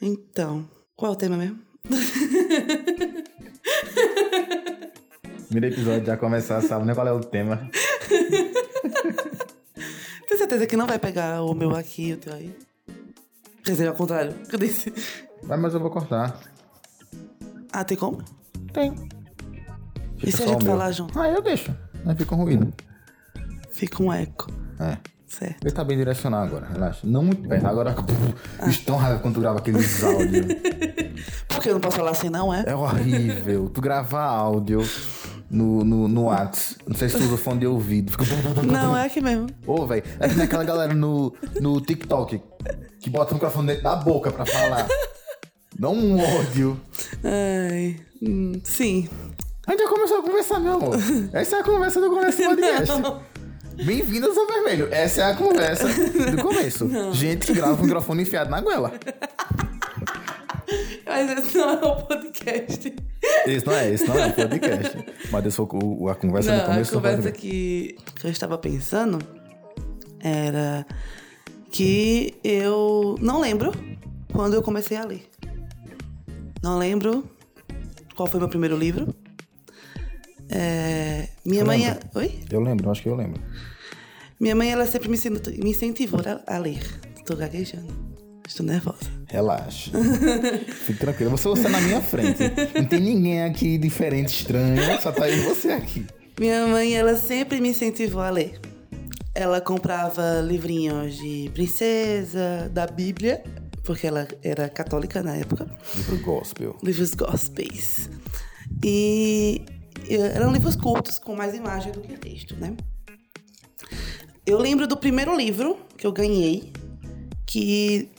Então, qual é o tema mesmo? Primeiro episódio já começar, sabe nem qual é o tema. Tem certeza que não vai pegar o meu aqui e o teu aí? Quer dizer, ao contrário. Cadê esse? Vai, mas eu vou cortar. Ah, tem como? Tem. E se a gente falar junto? Ah, eu deixo. Aí fica um ruído. Fica um eco. É. Certo. Ele tá bem direcionado agora, relaxa. Não muito perto. Agora, bicho, tão raiva quando tu grava aqueles áudios. Porque eu não posso falar assim, não, é? É horrível. Tu gravar áudio no, no, no Whats. Não sei se tu usa fone de ouvido. Fica... Não, é aqui mesmo. Ô, velho. É que nem aquela galera no, no TikTok que bota o microfone dentro da boca pra falar. Dá um ódio. Ai, hum, sim. A gente já começou a conversar, meu amor. Essa é a conversa do começo do podcast. Bem-vindos ao Vermelho. Essa é a conversa do começo. Gente que grava com o microfone enfiado na goela. Mas esse não é o podcast. Esse não é, esse não é o podcast. Mas esse foi o- a conversa Não, do a começo do conversa que, que eu estava pensando era que eu não lembro quando eu comecei a ler. Não lembro qual foi meu primeiro livro. É, minha Eu mãe. lembro. Oi? Eu lembro, acho que eu lembro. Minha mãe, ela sempre me incent- me incentivou a, a ler. Tô gaguejando. Estou nervosa. Relaxa. Fique tranquilo. Você está na minha frente. Não tem ninguém aqui diferente, estranho. Só tá aí você aqui. Minha mãe, ela sempre me incentivou a ler. Ela comprava livrinhos de princesa, da Bíblia, porque ela era católica na época, Livro gospel. livros gospels. E eram livros curtos, com mais imagem do que texto, né? Eu lembro do primeiro livro que eu ganhei, que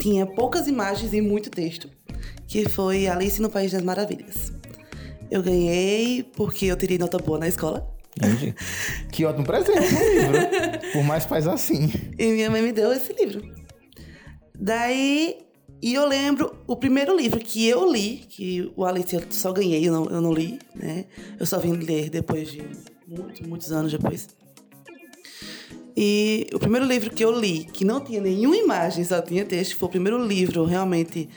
tinha poucas imagens e muito texto, que foi Alice no País das Maravilhas. Eu ganhei porque eu tirei nota boa na escola. Entendi. Que ótimo presente um livro. Por mais pais assim. E minha mãe me deu esse livro. Daí, e eu lembro o primeiro livro que eu li, que o Alice eu só ganhei, eu não, eu não li, né? Eu só vim ler depois de muitos, muitos anos depois. E o primeiro livro que eu li, que não tinha nenhuma imagem, só tinha texto, foi o primeiro livro realmente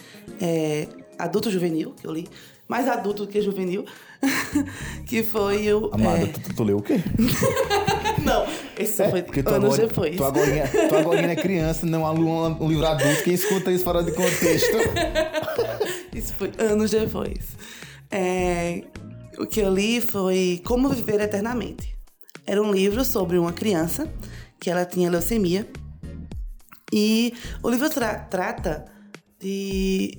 é, adulto juvenil que eu li. Mais adulto do que juvenil. que foi o. Amada, é, tu, tu, tu leu o quê? Não, esse só foi Porque tu anos agora, depois. tu agora, tu agora é criança, não aluna um livro adulto. Quem escuta isso fora de contexto? Isso foi anos depois. É, o que eu li foi Como Viver Eternamente. Era um livro sobre uma criança que ela tinha leucemia. E o livro tra- trata de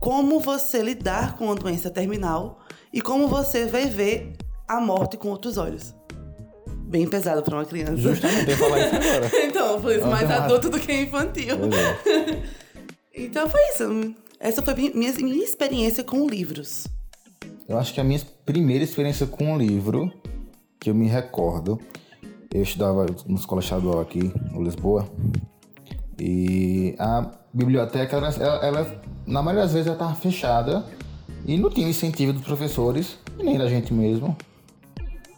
como você lidar com uma doença terminal e como você vai ver a morte com outros olhos. Bem pesado para uma criança. Justamente, eu falar isso agora. então, por isso, mais adulto do que infantil. É. Então foi isso. Essa foi minha, minha, experiência com livros. Eu acho que a minha primeira experiência com um livro, que eu me recordo, eu estudava na escola estadual aqui, em Lisboa, e a biblioteca, ela, ela- ela, na maioria das vezes, ela estava fechada e não tinha incentivo dos professores, e nem da gente mesmo,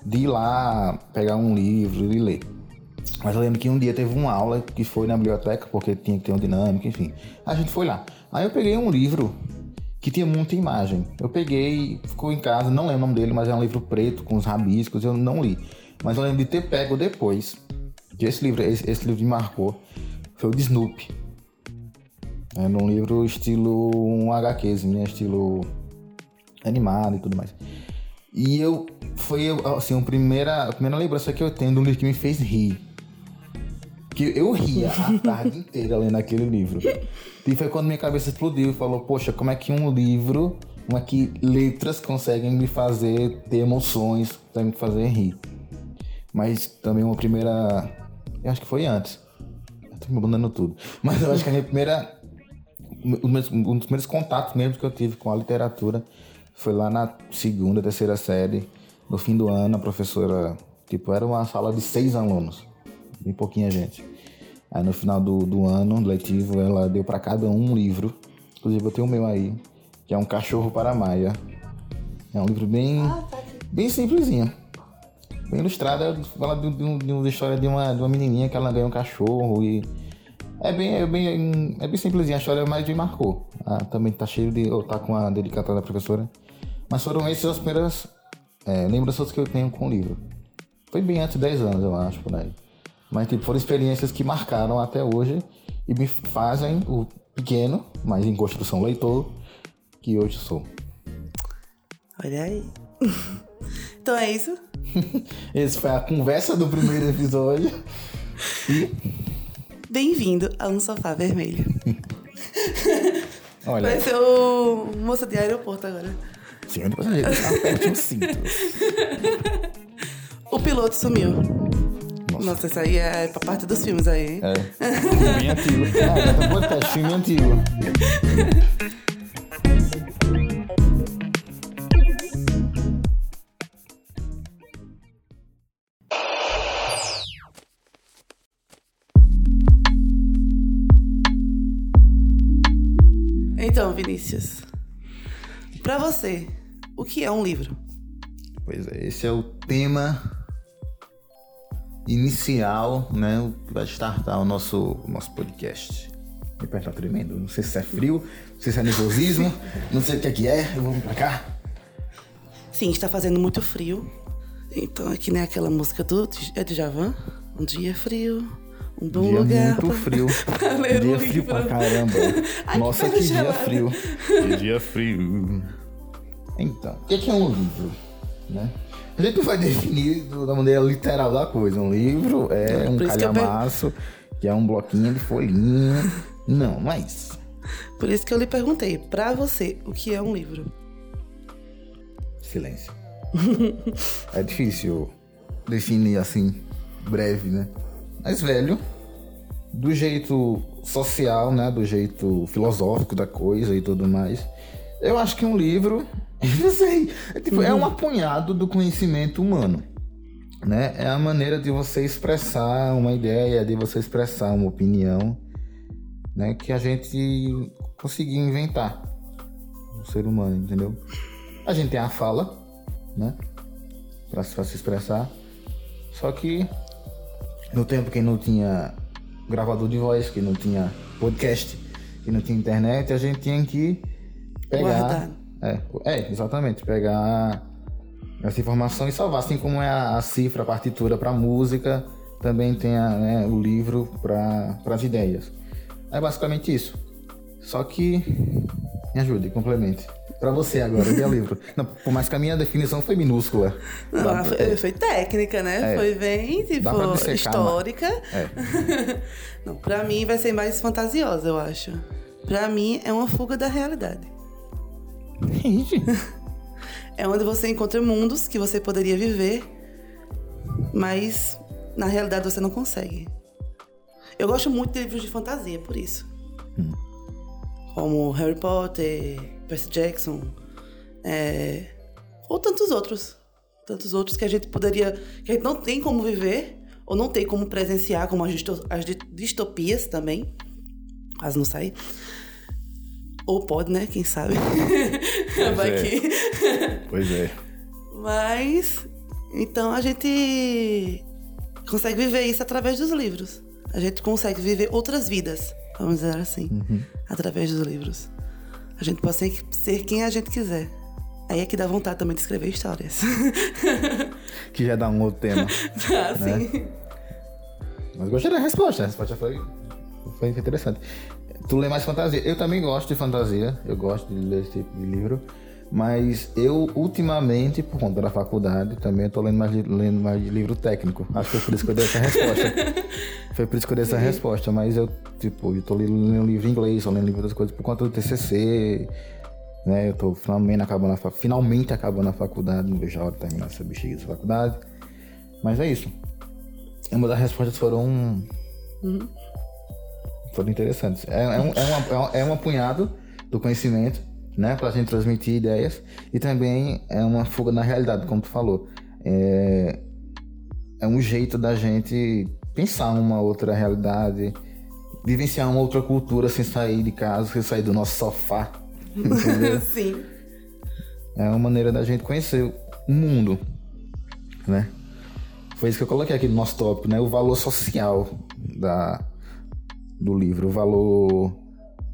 de ir lá pegar um livro e ler. Mas eu lembro que um dia teve uma aula que foi na biblioteca, porque tinha que ter uma dinâmica, enfim. A gente foi lá. Aí eu peguei um livro que tinha muita imagem. Eu peguei, ficou em casa, não lembro o nome dele, mas é um livro preto com os rabiscos, eu não li. Mas eu lembro de ter pego depois. Que esse livro, esse, esse livro me marcou. Foi o de Snoopy. Era um livro estilo um HQzinho, estilo animado e tudo mais. E eu foi assim, a primeira, a primeira lembrança que eu tenho de um livro que me fez rir. Que eu ria a tarde inteira lendo aquele livro. E foi quando minha cabeça explodiu e falou, poxa, como é que um livro, como é que letras conseguem me fazer ter emoções, conseguem me fazer rir. Mas também uma primeira. Eu acho que foi antes. Eu tô me abandonando tudo. Mas eu acho que a minha primeira um dos um primeiros contatos mesmo que eu tive com a literatura foi lá na segunda, terceira série, no fim do ano, a professora, tipo, era uma sala de seis alunos, bem pouquinha gente. Aí no final do, do ano letivo, ela deu para cada um um livro, inclusive eu tenho o meu aí, que é Um Cachorro para a Maia. É um livro bem, bem simplesinho. Bem ilustrado, fala de, de, de uma história de uma, de uma menininha que ela ganha um cachorro e É bem, é bem, é bem simplesinha a história, mas me marcou. Ah, também tá cheio de. Ou tá com a dedicatória da professora. Mas foram essas as primeiras é, lembranças que eu tenho com o livro. Foi bem antes de 10 anos, eu acho, por aí. Mas tipo, foram experiências que marcaram até hoje e me fazem o pequeno, mas em construção leitor, que hoje sou. Olha aí. então é isso. Essa foi a conversa do primeiro episódio. E. Bem-vindo a um sofá vermelho. Olha. Vai ser o moça de aeroporto agora. Senhor de passageiro, aperte o cinto. O piloto sumiu. Nossa. Nossa, isso aí é pra parte dos filmes aí, hein? É. Filme antigo. Ah, tá podcast, filme antigo. Então, Vinícius, pra você, o que é um livro? Pois é, esse é o tema inicial, né? O que vai startar o nosso, o nosso podcast. Me tá tremendo. Não sei se é frio, não sei se é nervosismo, não sei o que é que é. Vamos pra cá. Sim, está fazendo muito frio. Então, é que nem aquela música do é de Javan. Um dia frio, um bom dia lugar. muito pra- frio. ler dia um frio pra caramba. Ai, Nossa, que que dia frio. Que dia frio. Então, o que é, é um livro? Né? A gente não vai definir da maneira literal da coisa. Um livro é um Por isso que calhamaço, que é um bloquinho de folhinha. Não, não é isso. Por isso que eu lhe perguntei, pra você, o que é um livro? Silêncio. é difícil definir assim, breve, né? Mas, velho, do jeito social, né? Do jeito filosófico da coisa e tudo mais, eu acho que um livro, eu sei, é, tipo, é um apunhado do conhecimento humano. Né? É a maneira de você expressar uma ideia, de você expressar uma opinião, né? Que a gente conseguiu inventar, o ser humano, entendeu? A gente tem a fala, né? Pra se expressar. Só que no tempo que não tinha gravador de voz, que não tinha podcast, que não tinha internet, a gente tinha que pegar. É, é, exatamente. Pegar essa informação e salvar. Assim como é a, a cifra, a partitura para música, também tem a, né, o livro para as ideias. É basicamente isso. Só que. Me ajude, complemente. Para você agora, é livro? Não, por mais que a minha definição foi minúscula. Não, foi, foi técnica, né? É. Foi bem, tipo, pra dissecar, histórica. É. Não, pra mim vai ser mais fantasiosa, eu acho. Pra mim é uma fuga da realidade. É onde você encontra mundos que você poderia viver, mas na realidade você não consegue. Eu gosto muito de livros de fantasia, por isso. Como Harry Potter, Percy Jackson, é, ou tantos outros. Tantos outros que a gente poderia. que a gente não tem como viver, ou não tem como presenciar, como as, disto- as di- distopias também. Quase não sai. Ou pode, né? Quem sabe? Vai é. que. Pois é. Mas então a gente consegue viver isso através dos livros. A gente consegue viver outras vidas, vamos dizer assim, através dos livros. A gente pode ser, ser quem a gente quiser. Aí é que dá vontade também de escrever histórias. Que já dá um outro tema. tá, sim. Mas gostei da resposta. A resposta foi, foi interessante. Tu lê mais fantasia. Eu também gosto de fantasia. Eu gosto de ler esse tipo de livro. Mas eu, ultimamente, por conta da faculdade, também tô lendo mais, lendo mais de livro técnico. Acho que foi por isso que eu dei essa resposta. foi por isso que eu dei essa resposta. Mas eu, tipo, eu tô lendo livro em inglês, tô lendo livro das coisas por conta do TCC. Né? Eu tô finalmente acabando a, finalmente acabando a faculdade. Não vejo a hora de terminar essa bexiga dessa faculdade. Mas é isso. Uma das respostas foram. Foram interessantes. É, é um, é, uma, é é um apunhado do conhecimento, né? Pra gente transmitir ideias. E também é uma fuga na realidade, como tu falou. É, é um jeito da gente pensar uma outra realidade, vivenciar uma outra cultura sem sair de casa, sem sair do nosso sofá. Sim. É uma maneira da gente conhecer o mundo, né? Foi isso que eu coloquei aqui no nosso tópico, né? O valor social da, do livro, o valor.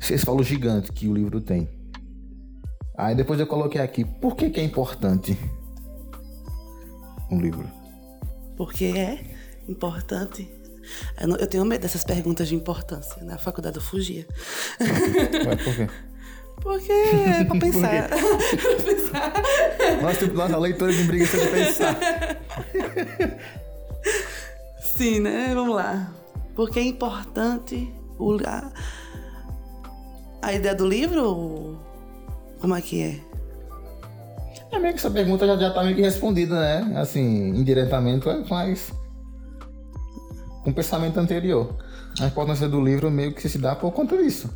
Esse valor gigante que o livro tem. Aí depois eu coloquei aqui, por que, que é importante um livro? Porque é importante. Eu, não- eu tenho medo dessas perguntas de importância. Na faculdade eu fugia. Ué, por quê? Porque é pra pensar. pra pensar. Nossa, nossa, a leitora de briga de pensar. Sim, né? Vamos lá. Porque é importante o, a, a ideia do livro? Como é que é? É meio que essa pergunta já, já tá meio que respondida, né? Assim, indiretamente, mas com o pensamento anterior. A importância do livro meio que se dá por conta disso.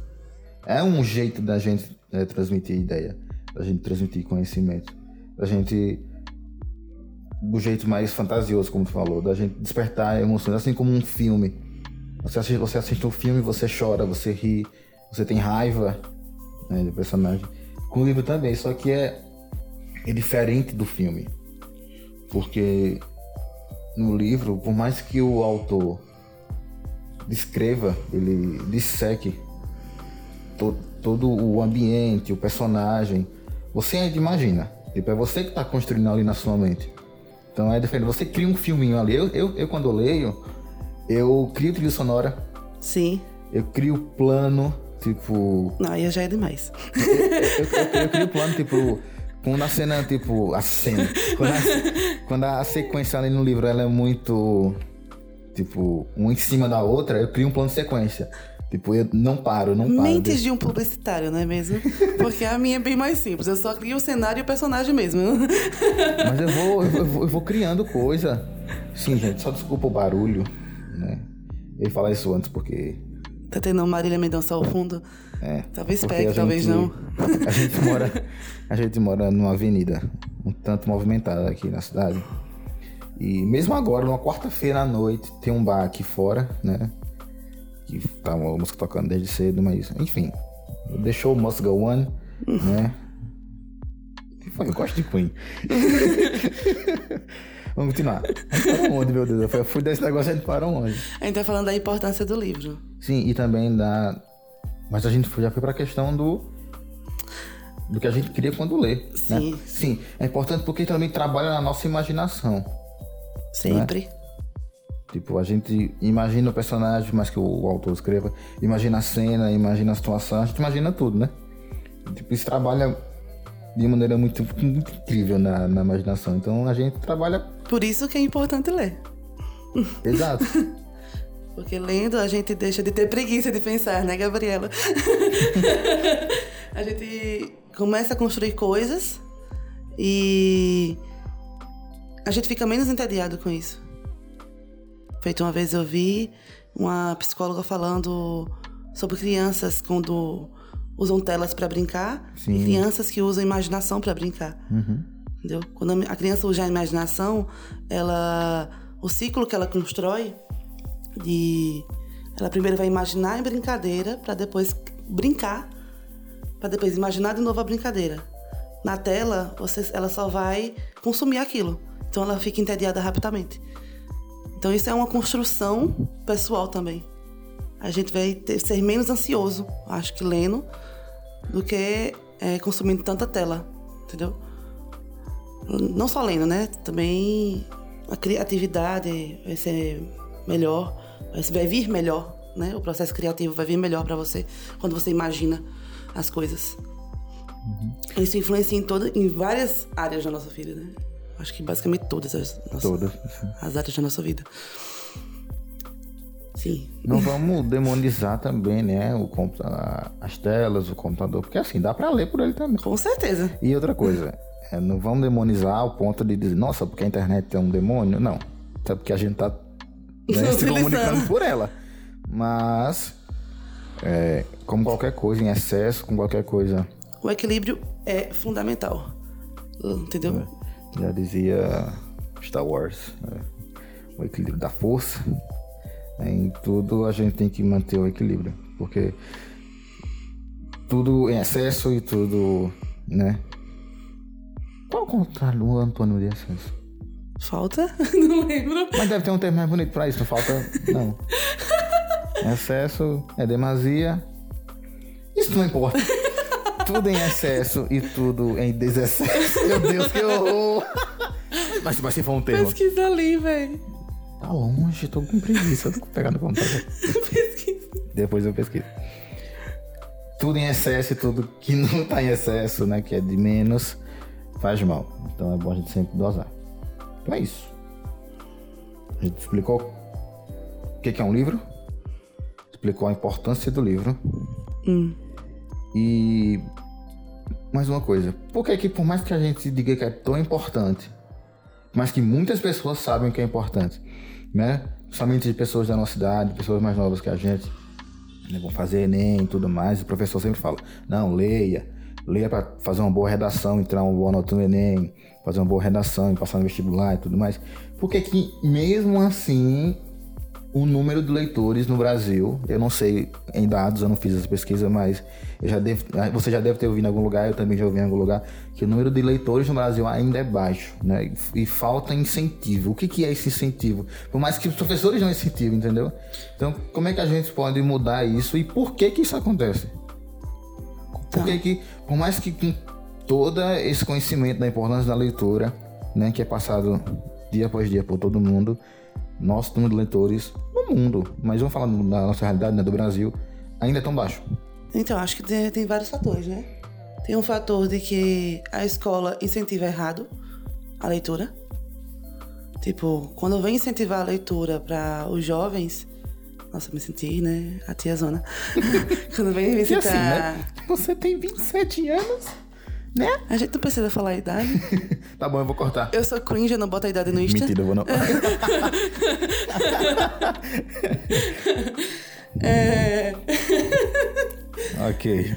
É um jeito da gente é, transmitir ideia, da gente transmitir conhecimento, da gente do jeito mais fantasioso, como tu falou, da gente despertar emoções, assim como um filme. Você assiste, você assiste um filme, você chora, você ri, você tem raiva né, do personagem. Com o livro também, só que é, é diferente do filme. Porque no livro, por mais que o autor descreva, ele disseque to- todo o ambiente, o personagem, você ainda imagina. Tipo, é você que está construindo ali na sua mente. Então é diferente. Você cria um filminho ali. Eu, eu, eu quando eu leio, eu crio trilha sonora, Sim. eu crio plano, tipo. Não, aí já é demais. Eu, eu, eu crio plano, tipo. Quando a cena, tipo, a cena. Quando a, quando a sequência ali no livro ela é muito. Tipo, uma em cima da outra, eu crio um plano de sequência. Tipo, eu não paro, não paro. Mentes de um publicitário, não é mesmo? Porque a minha é bem mais simples. Eu só crio o cenário e o personagem mesmo. Mas eu vou, eu vou, eu vou criando coisa. Sim, gente, só desculpa o barulho, né? Eu ia falar isso antes porque. Tá tendo uma Marília Mendonça ao fundo? É, Talvez pegue, a talvez gente- não. A gente mora, a gente mora numa avenida um tanto movimentada aqui na cidade. E mesmo agora, numa quarta-feira à noite, tem um bar aqui fora, né? Que tá uma música tocando desde cedo, mas enfim. Deixou o Must Go On, né? Eu gosto de Queen. Vamos continuar. A parou onde, meu Deus? Eu fui- desse negócio, a gente parou onde? A gente tá falando da importância do livro. Sim, e também da. Mas a gente já foi pra questão do. Do que a gente cria quando lê. né? Sim. Sim, é importante porque também trabalha na nossa imaginação. Sempre. Tipo, a gente imagina o personagem, mais que o autor escreva, imagina a cena, imagina a situação, a gente imagina tudo, né? Tipo, isso trabalha de maneira muito, muito incrível na, na imaginação. Então a gente trabalha. Por isso que é importante ler. Exato. Porque lendo a gente deixa de ter preguiça de pensar, né, Gabriela? a gente começa a construir coisas e a gente fica menos entediado com isso. Feito uma vez eu vi uma psicóloga falando sobre crianças quando usam telas para brincar Sim. e crianças que usam imaginação para brincar. Entendeu? Quando a a criança usa a imaginação, ela o ciclo que ela constrói de ela primeiro vai imaginar em brincadeira para depois brincar, para depois imaginar de novo a brincadeira. Na tela, você, ela só vai consumir aquilo. Então ela fica entediada rapidamente. Então isso é uma construção pessoal também. A gente vai ter- ser menos ansioso, acho que lendo, do que é, consumindo tanta tela, entendeu? Não só lendo, né? Também a criatividade vai ser melhor, vai vir melhor, né? O processo criativo vai vir melhor para você quando você imagina as coisas. Isso influencia em, toda, em várias áreas da nossa vida, né? Acho que basicamente todas as, nossas, Todas. as áreas da nossa vida. Sim. Não vamos demonizar também, né? O computa- as telas, o computador, porque assim, dá pra ler por ele também. Com certeza. E outra coisa, é, não vamos demonizar ao ponto de dizer, nossa, porque a internet é um demônio. Não. Sabe porque a gente tá né, se comunicando por ela. Mas, é, como qualquer coisa em excesso, com qualquer coisa, O equilíbrio é fundamental. Entendeu? já dizia Star Wars, né, o equilíbrio da força. É, Em tudo a gente tem que manter o equilíbrio, porque tudo em excesso e tudo, né? Qual o contrário do Antônio de excesso? Falta? Não lembro. Mas deve ter um termo mais bonito pra isso, não falta. Não. Excesso é demasia. Isso não importa. tudo em excesso e tudo em desexcesso. Meu Deus, que horror! Mas, mas se for um termo. Pesquisa ali, velho. Tá longe, tô com preguiça. Tô pegando computador. Pesquisa. Depois eu pesquiso. Tudo em excesso e tudo que não tá em excesso, né? Que é de menos, faz mal. Então é bom a gente sempre dosar. Então é isso. A gente explicou o que é um livro. Explicou a importância do livro. E mais uma coisa. Por que que por mais que a gente diga que é tão importante, mas que muitas pessoas sabem que é importante, né? Somente de pessoas da nossa idade, pessoas mais novas que a gente, né? vão fazer Enem e tudo mais, o professor sempre fala, não, leia, leia para fazer uma boa redação, entrar uma boa nota no Enem, fazer uma boa redação e passar no vestibular e tudo mais. Por que mesmo assim o número de leitores no Brasil, eu não sei em dados, eu não fiz essa pesquisa, mas já devo, você já deve ter ouvido em algum lugar, eu também já ouvi em algum lugar, que o número de leitores no Brasil ainda é baixo, né? E, falta incentivo. O que, que é esse incentivo? Por mais que os professores não incentivam, entendeu? Então, como é que a gente pode mudar isso e por que que isso acontece? Por que que, por mais que com todo esse conhecimento da importância da leitura, né, que é passado dia após dia por todo mundo, nosso número de leitores no mundo, mas vamos falar da nossa realidade, né, do Brasil, ainda é tão baixo. Então, acho que tem, tem vários fatores, né? Tem um fator de que a escola incentiva errado a leitura. Tipo, quando vem incentivar a leitura para os jovens, nossa, me senti, né? A tia Zona. quando vem E incentivar. assim, né? Você tem 27 anos, né? A gente não precisa falar a idade. Tá bom, eu vou cortar. Eu sou cringe, eu não boto a idade no Insta. Mentira, eu vou não. É, ok.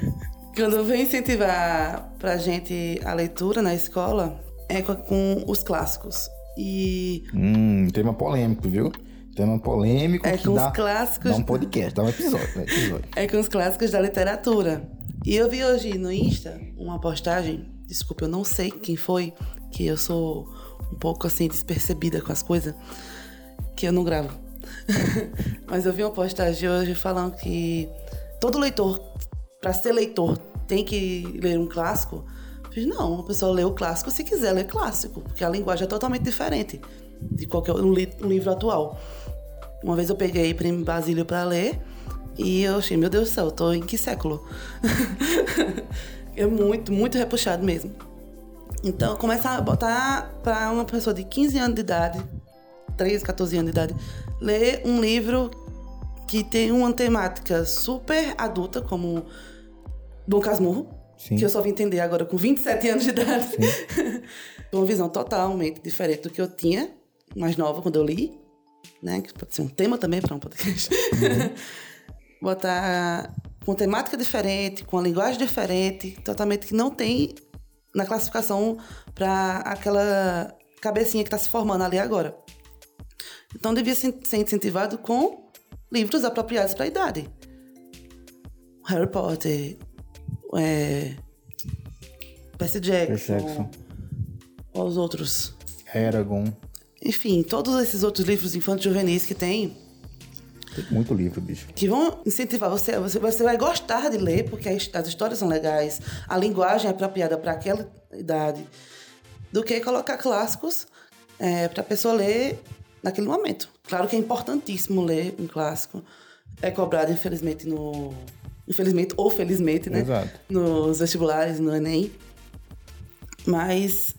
quando vem incentivar pra gente a leitura na escola, é com, os clássicos. E Hum, tema polêmico, viu? Tema polêmico É que com os dá, clássicos. dá um podcast, dá um episódio, né? episódio. é com os clássicos da literatura. E eu vi hoje no Insta uma postagem, desculpa, eu não sei quem foi, que eu sou um pouco assim despercebida com as coisas, que eu não gravo. Mas eu vi uma postagem hoje falando que todo leitor, para ser leitor, tem que ler um clássico. Fiz, não, a pessoa lê o clássico se quiser ler clássico, porque a linguagem é totalmente diferente de qualquer um, li- um livro atual. Uma vez eu peguei Primo Basílio para ler e eu achei, meu Deus do céu, eu tô em que século? é muito, muito repuxado mesmo. Então, começa a botar para uma pessoa de 15 anos de idade, 13, 14 anos de idade, ler um livro que tem uma temática super adulta, como Dom Casmurro, Sim. que eu só vim entender agora com 27 anos de idade. uma visão totalmente diferente do que eu tinha, mais nova, quando eu li, né? Que pode ser um tema também para um podcast. Botar com temática diferente, com uma linguagem diferente, totalmente que não tem na classificação para aquela cabecinha que está se formando ali agora. Então devia ser ser incentivado com livros apropriados para a idade. Harry Potter, é, Percy Jackson, Percy Jackson. os outros. Aragon. Enfim, todos esses outros livros infantis juvenis que tem, Tem muito livro, bicho. que vão incentivar você, você, você vai gostar de ler, porque as, as histórias são legais, a linguagem é apropriada para aquela idade, do que colocar clássicos para a pessoa ler naquele momento. Claro que é importantíssimo ler um clássico. É cobrado, infelizmente, no. Infelizmente ou felizmente, né? Exato. Nos vestibulares, no Enem. Mas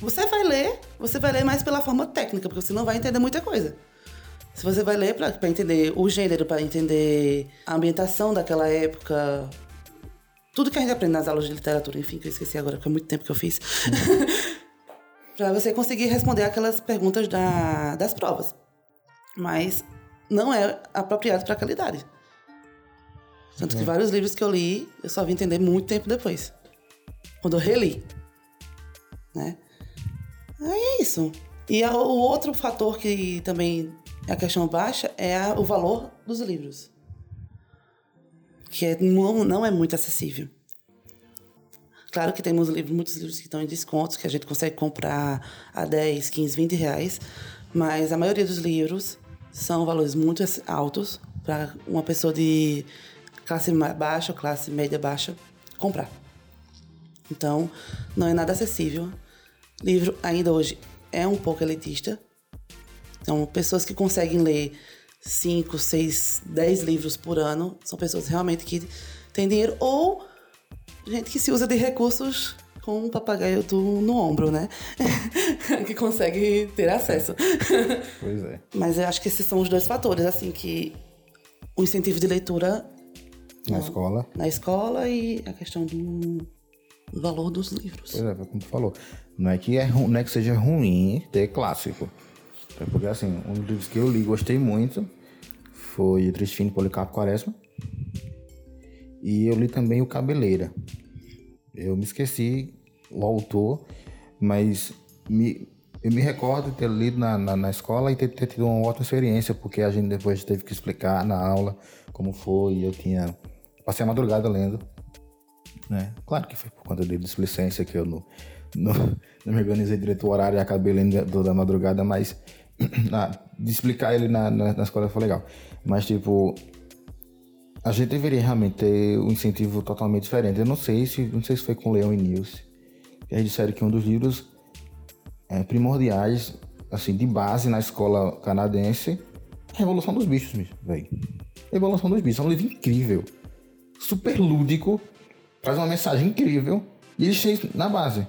você vai ler, você vai ler mais pela forma técnica, porque você não vai entender muita coisa. Se você vai ler para entender o gênero, para entender a ambientação daquela época, tudo que a gente aprende nas aulas de literatura, enfim, que eu esqueci agora, porque é muito tempo que eu fiz. para você conseguir responder aquelas perguntas da, das provas. Mas não é apropriado para aquela idade. Tanto que vários livros que eu li, eu só vim entender muito tempo depois. Quando eu reli. Né? Aí é isso. E a- o outro fator que também é a questão baixa é a- o valor dos livros. Que é- não, não é muito acessível. Claro que temos livros, muitos livros que estão em descontos, que a gente consegue comprar a 10, 15, 20 reais. Mas a maioria dos livros são valores muito altos para uma pessoa de classe baixa, classe média baixa comprar. Então, não é nada acessível. Livro ainda hoje é um pouco elitista. Então, pessoas que conseguem ler 5, 6, 10 livros por ano são pessoas realmente que têm dinheiro ou gente que se usa de recursos com um papagaio do, no ombro, né? que consegue ter acesso. Pois é. Mas eu acho que esses são os dois fatores, assim, que o incentivo de leitura Na escola. na escola e a questão do, valor dos livros. Pois é, como tu falou. Não é que, é, não é que seja ruim ter clássico. É porque, assim, um dos livros que eu li e gostei muito foi Tristino Policarpo Quaresma. E eu li também O Cabeleira. Eu me esqueci o autor, mas me, eu me recordo de ter lido na, na, na escola e ter, ter tido uma ótima experiência, porque a gente depois teve que explicar na aula como foi. Eu tinha. Passei a madrugada lendo né? Claro que foi por conta de displicência que eu não, não, não me organizei direito o horário e acabei lendo toda da madrugada, mas ah, de explicar ele na, na, na escola foi legal. Mas, tipo, a gente deveria realmente ter um incentivo totalmente diferente. Eu não sei se, não sei se foi com Leon e Nilce, eles disseram que um dos livros é, primordiais, assim, de base na escola canadense é Revolução dos Bichos, bicho, velho. Revolução dos Bichos é um livro incrível, super lúdico, traz uma mensagem incrível e eles têm na base.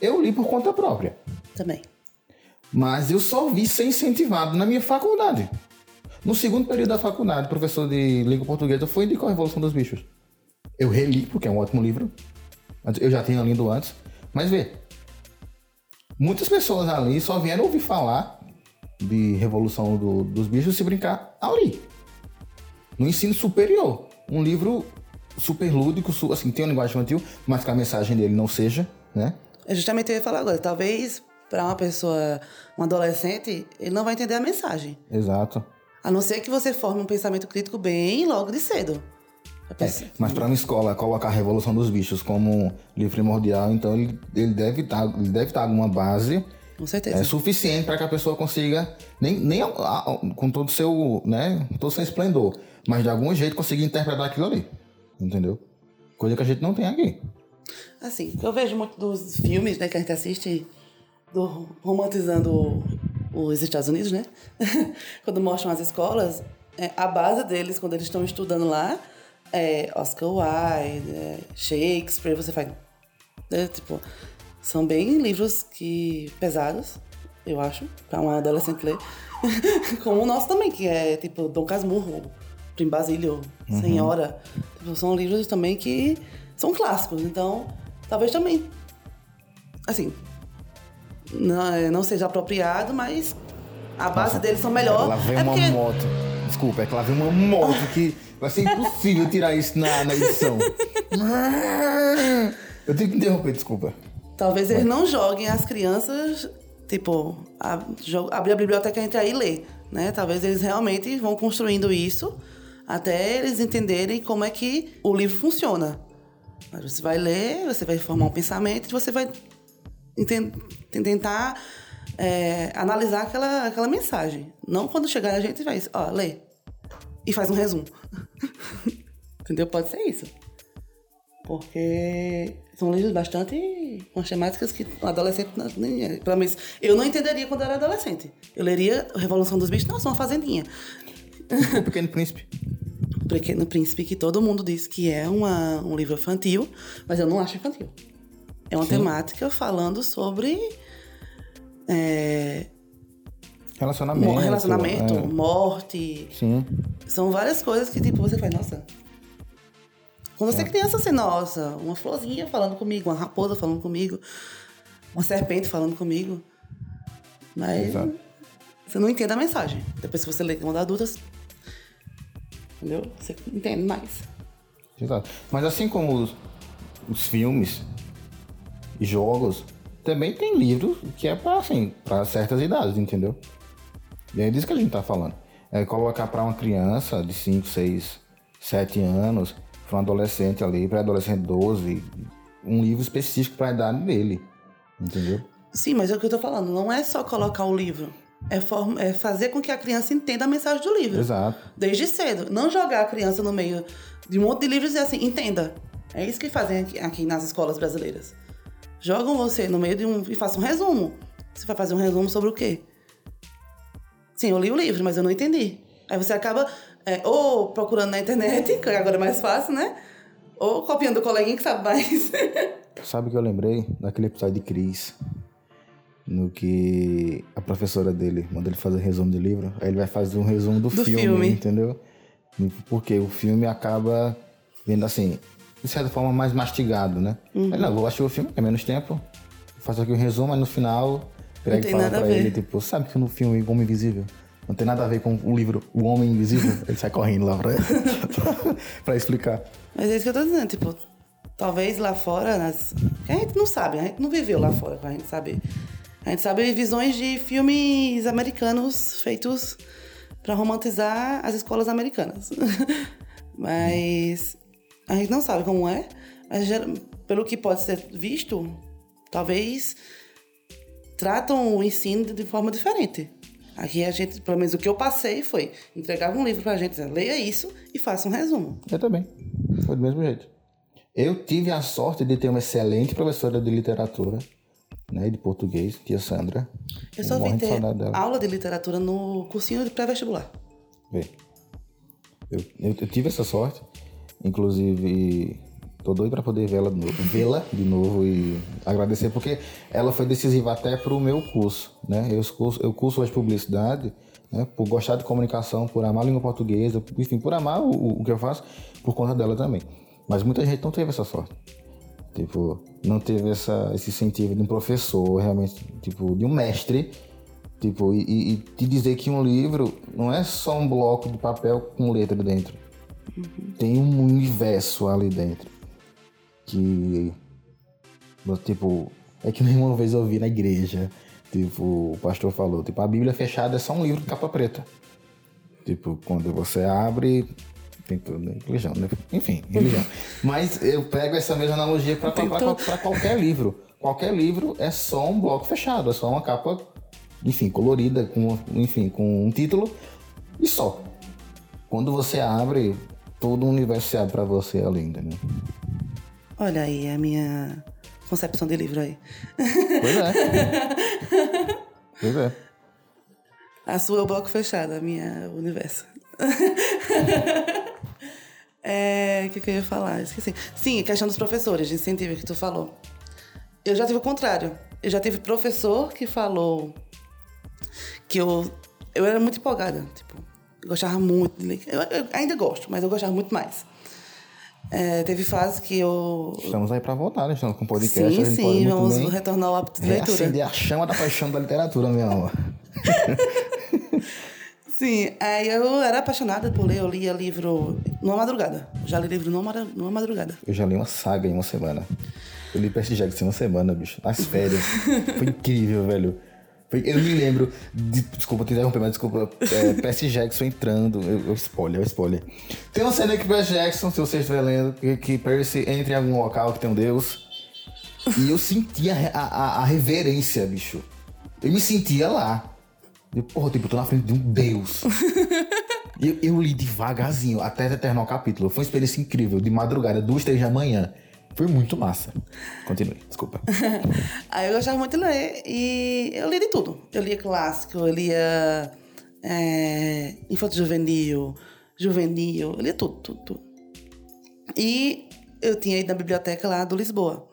Eu li por conta própria, Também. mas eu só vi ser incentivado na minha faculdade. No segundo período da faculdade, professor de língua portuguesa foi indicar a Revolução dos Bichos. Eu reli, porque é um ótimo livro. Eu já tinha lido antes. Mas vê, muitas pessoas ali só vieram ouvir falar de Revolução do- dos Bichos se brincar ali. No ensino superior. Um livro super lúdico, assim, tem uma linguagem infantil, mas que a mensagem dele não seja, né? É justamente o que eu ia falar agora. Talvez para uma pessoa, um adolescente, ele não vai entender a mensagem. Exato. A não ser que você forme um pensamento crítico bem logo de cedo. É, mas para uma escola colocar a Revolução dos Bichos como livro primordial, então ele, ele deve deve estar alguma base Com certeza. é suficiente para que a pessoa consiga nem, nem a- a- com todo o seu né todo o seu esplendor, mas de algum jeito conseguir interpretar aquilo ali, entendeu? Coisa que a gente não tem aqui. Assim, eu vejo muito dos filmes né, que a gente assiste do, romantizando os Estados Unidos, né? quando mostram as escolas, é, a base deles, quando eles estão estudando lá, é Oscar Wilde, é Shakespeare, você faz. né, tipo, são bem livros que pesados, eu acho, para uma adolescente ler. Como o nosso também, que é tipo Dom Casmurro, Prim Basílio, Senhora. Tipo, são livros também que são clássicos, então talvez também. Assim, não, é, não seja apropriado, mas a base deles são melhor. Lá vem é uma porque- moto. Desculpa, é que lá vem uma moto que vai ser impossível tirar isso na, na edição. Eu tenho que interromper, desculpa. Talvez eles não joguem as crianças, tipo, a, abrir a biblioteca entre aí e ler, né? Talvez eles realmente vão construindo isso até eles entenderem como é que o livro funciona. Mas você vai ler, você vai formar um pensamento e você vai tentar é, analisar aquela, aquela mensagem. Não quando chegar a gente vai, ó, lê. E faz um resumo. Entendeu? Pode ser isso. Porque são livros bastante com as temáticas que um adolescente. não- nem- Pelo menos eu não entenderia quando era adolescente. Eu leria Revolução dos Bichos, nossa, uma fazendinha. O Pequeno Príncipe. O Pequeno Príncipe, que todo mundo diz que é uma, um livro infantil, mas eu não acho infantil. É uma temática falando sobre é, Relacionamento. mo- relacionamento, é. morte. Sim. São várias coisas que, tipo, você faz, nossa. Quando você é criança, assim, nossa, uma florzinha falando comigo, uma raposa falando comigo, uma serpente falando comigo. Mas Exato. você não entende a mensagem. Depois, se você lê quando adulta, entendeu? Você entende mais. Exato. Mas assim como os, os filmes e jogos, também tem livros que é para assim, para certas idades, entendeu? E é disso que a gente tá falando. É colocar para uma criança de 5, 6, 7 anos, para um adolescente ali, para adolescente 12, um livro específico para a idade dele, entendeu? Sim, mas é o que eu tô falando. Não é só colocar o livro. É, form- é fazer com que a criança entenda a mensagem do livro. Exato. Desde cedo. Não jogar a criança no meio de um monte de livros e dizer assim, entenda. É isso que fazem aqui, aqui nas escolas brasileiras. Jogam você no meio de um. e façam um resumo. Você vai fazer um resumo sobre o quê? Sim, eu li o livro, mas eu não entendi. Aí você acaba é, ou procurando na internet, que agora é mais fácil, né? Ou copiando o coleguinha que sabe mais. Sabe o que eu lembrei? Daquele episódio de Cris. No que a professora dele manda ele fazer resumo do livro. Aí ele vai fazer um resumo do, Do filme, filme. entendeu? Porque o filme acaba vindo assim, de certa forma, mais mastigado, né? Uhum. Aí, não, vou assistir o filme, é menos tempo. Faço aqui um resumo, mas no final, e fala pra ele, tipo, sabe que no filme O Homem Invisível não tem nada a ver com o livro O Homem Invisível? ele sai correndo lá pra, pra explicar. Mas é isso que eu tô dizendo, tipo, talvez lá fora, nas... a gente não sabe, a gente não viveu lá fora pra gente saber. A gente sabe visões de filmes americanos feitos pra romantizar as escolas americanas. mas a gente não sabe como é, mas pelo que pode ser visto, talvez tratam o ensino de forma diferente. Aqui a gente, pelo menos o que eu passei foi entregava um livro pra gente, dizer, leia isso e faça um resumo. Eu também. Foi do mesmo jeito. Eu tive a sorte de ter uma excelente professora de literatura, né, de português, tia Sandra. Eu só vim de ter dela. aula de literatura no cursinho de pré-vestibular. Vê. Eu, eu, eu tive essa sorte. Inclusive, tô doido pra poder vê-la de novo, vê-la de novo e agradecer, porque ela foi decisiva até pro meu curso, né? Eu curso, eu curso hoje publicidade, né? Por gostar de comunicação, por amar a língua portuguesa, enfim, por amar o, o que eu faço, por conta dela também. Mas muita gente não teve essa sorte. Tipo, não teve essa, esse incentivo de um professor, realmente, tipo, de um mestre, tipo, e, e- e te dizer que um livro não é só um bloco de papel com letra dentro. Tem um universo ali dentro. Que, tipo, é que nem uma vez eu vi na igreja, tipo, o pastor falou, tipo, a Bíblia fechada é só um livro de capa preta. Tipo, quando você abre, tem tudo, né? Religião, né? Enfim, religião. Mas eu pego essa mesma analogia para qualquer livro. Qualquer livro é só um bloco fechado, é só uma capa, enfim, colorida, com, enfim, com um título e só. Quando você abre, todo o universo se abre para você ali, entendeu? Olha aí a minha concepção de livro aí. Pois é. pois é. A sua é o bloco fechado, a minha é o universo. É, o que, que eu ia falar? Esqueci. Sim, questão dos professores de incentivo que tu falou. Eu já tive o contrário. Eu já tive professor que falou que eu, eu era muito empolgada. Tipo, gostava muito de ler. Eu, eu ainda gosto, mas eu gostava muito mais. É, teve fases que eu. Estamos aí para voltar, né? Estamos com podcast. sim, a gente pode sim, vamos bem retornar ao hábito de leitura. reacender a chama da paixão da literatura, minha alma. Sim, aí eu era apaixonada por ler, eu lia livro numa madrugada. Já li livro numa, numa madrugada. Eu já li uma saga em uma semana. Eu li Percy Jackson em uma semana, bicho. Nas férias. Foi incrível, velho. Eu me lembro. De, desculpa te interromper, mas desculpa. É, Percy Jackson entrando. Eu, eu spoiler, eu spoiler. Tem uma cena que Percy Jackson, se você estiver lendo, que, que Percy entra em algum local que tem um deus. E eu sentia a, a, a reverência, bicho. Eu me sentia lá. Porra, tipo, eu tô na frente de um deus. Eu, eu li devagarzinho até terminar o capítulo. Foi uma experiência incrível, de madrugada, duas, três da manhã. Foi muito massa. Continue, desculpa. Aí eu gostava muito de ler e eu lia de tudo. Eu lia clássico, eu lia é, infanto juvenil, juvenil, eu lia tudo, tudo, tudo. E eu tinha ido na biblioteca lá do Lisboa.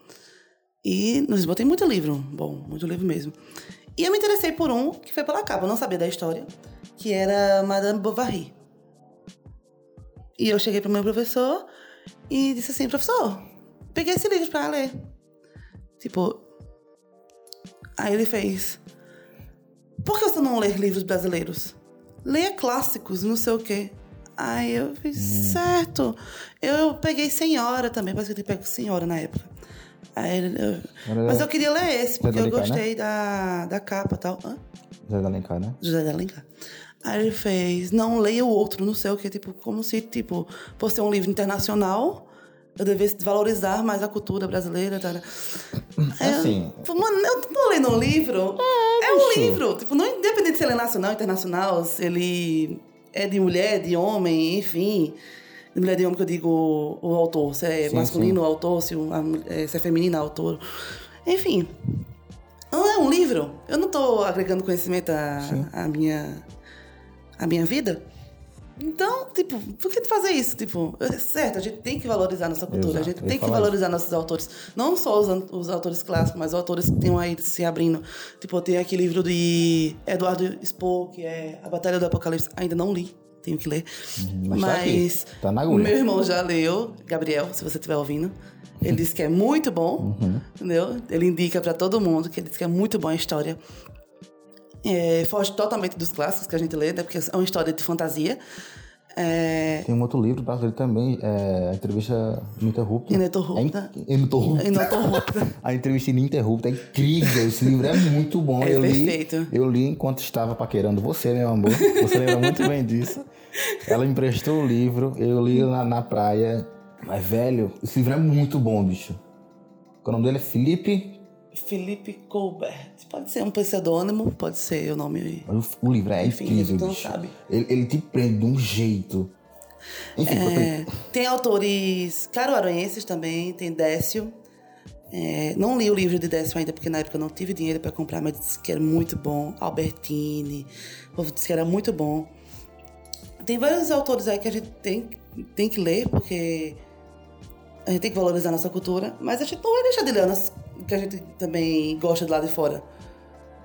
E no Lisboa tem muito livro, bom, muito livro mesmo. E eu me interessei por um que foi pela capa, eu não sabia da história, que era Madame Bovary. E eu cheguei pro meu professor e disse assim, professor, peguei esse livro pra ler. Tipo, aí ele fez, por que você não lê livros brasileiros? Leia clássicos, não sei o quê. Aí eu fiz, certo. Eu peguei Senhora também, parece que eu tinha pego Senhora na época. Ele, eu- Era- mas eu queria ler esse, porque eu né? gostei da, da capa e tal. Hã? Zé da Alencar, né? José de Alencar. Aí ele fez, não leia o outro, não sei o que, tipo, como se, tipo, por ser um livro internacional, eu devesse valorizar mais a cultura brasileira, tá? Assim, Tipo, Mano, eu tô lendo um livro. É, um bicho. livro. Tipo, não independente se ele é nacional, internacional, se ele é de mulher, de homem, enfim. De mulher, de homem que eu digo o, o autor. Se é Sim, masculino sim. o autor, se, o- a é, se é feminino o autor. Enfim. Não é um livro. Eu não tô agregando conhecimento à à minha, à minha vida. Então, tipo, por que fazer isso? Tipo, é certo, a gente tem que valorizar nossa cultura, Exato, a gente tem que valorizar nossos autores. Não só os, os autores clássicos, mas os autores que estão aí se abrindo. Tipo, tem aquele livro de Eduardo Spoh, que é A Batalha do Apocalipse. Ainda não li, tenho que ler. mas tá aqui, mas tá na o agulha. meu irmão já leu, Gabriel, se você estiver ouvindo. Ele disse que é muito bom, Uhum. entendeu? Ele indica pra todo mundo que ele disse que é muito bom a história. É, foge totalmente dos clássicos que a gente lê, né? Porque é uma história de fantasia. É, tem um outro livro brasileiro também, é a entrevista ininterrupta. Ininterrupta. É in- ininterrupta. Ininterrupta. A entrevista ininterrupta é incrível. Esse livro é muito bom. É eu li, perfeito. Eu li enquanto estava paquerando você, meu amor. Você lembra muito bem disso. Ela me emprestou o livro, eu li na, na praia. Mas, velho, esse livro é muito bom, bicho. O nome dele é Felipe. Felipe Colbert. Pode ser um pseudônimo, pode ser o nome. O, o livro é Enfim, incrível, não bicho. sabe. Ele, ele te prende de um jeito. Enfim, É, tem autores caruaruenses também, tem Décio. É, não li o livro de Décio ainda, porque na época eu não tive dinheiro para comprar, mas disse que era muito bom. Albertini, o povo disse que era muito bom. Tem vários autores aí que a gente tem, tem que ler, porque a gente tem que valorizar a nossa cultura, mas a gente não vai deixar de ler o que a gente também gosta do lado de fora.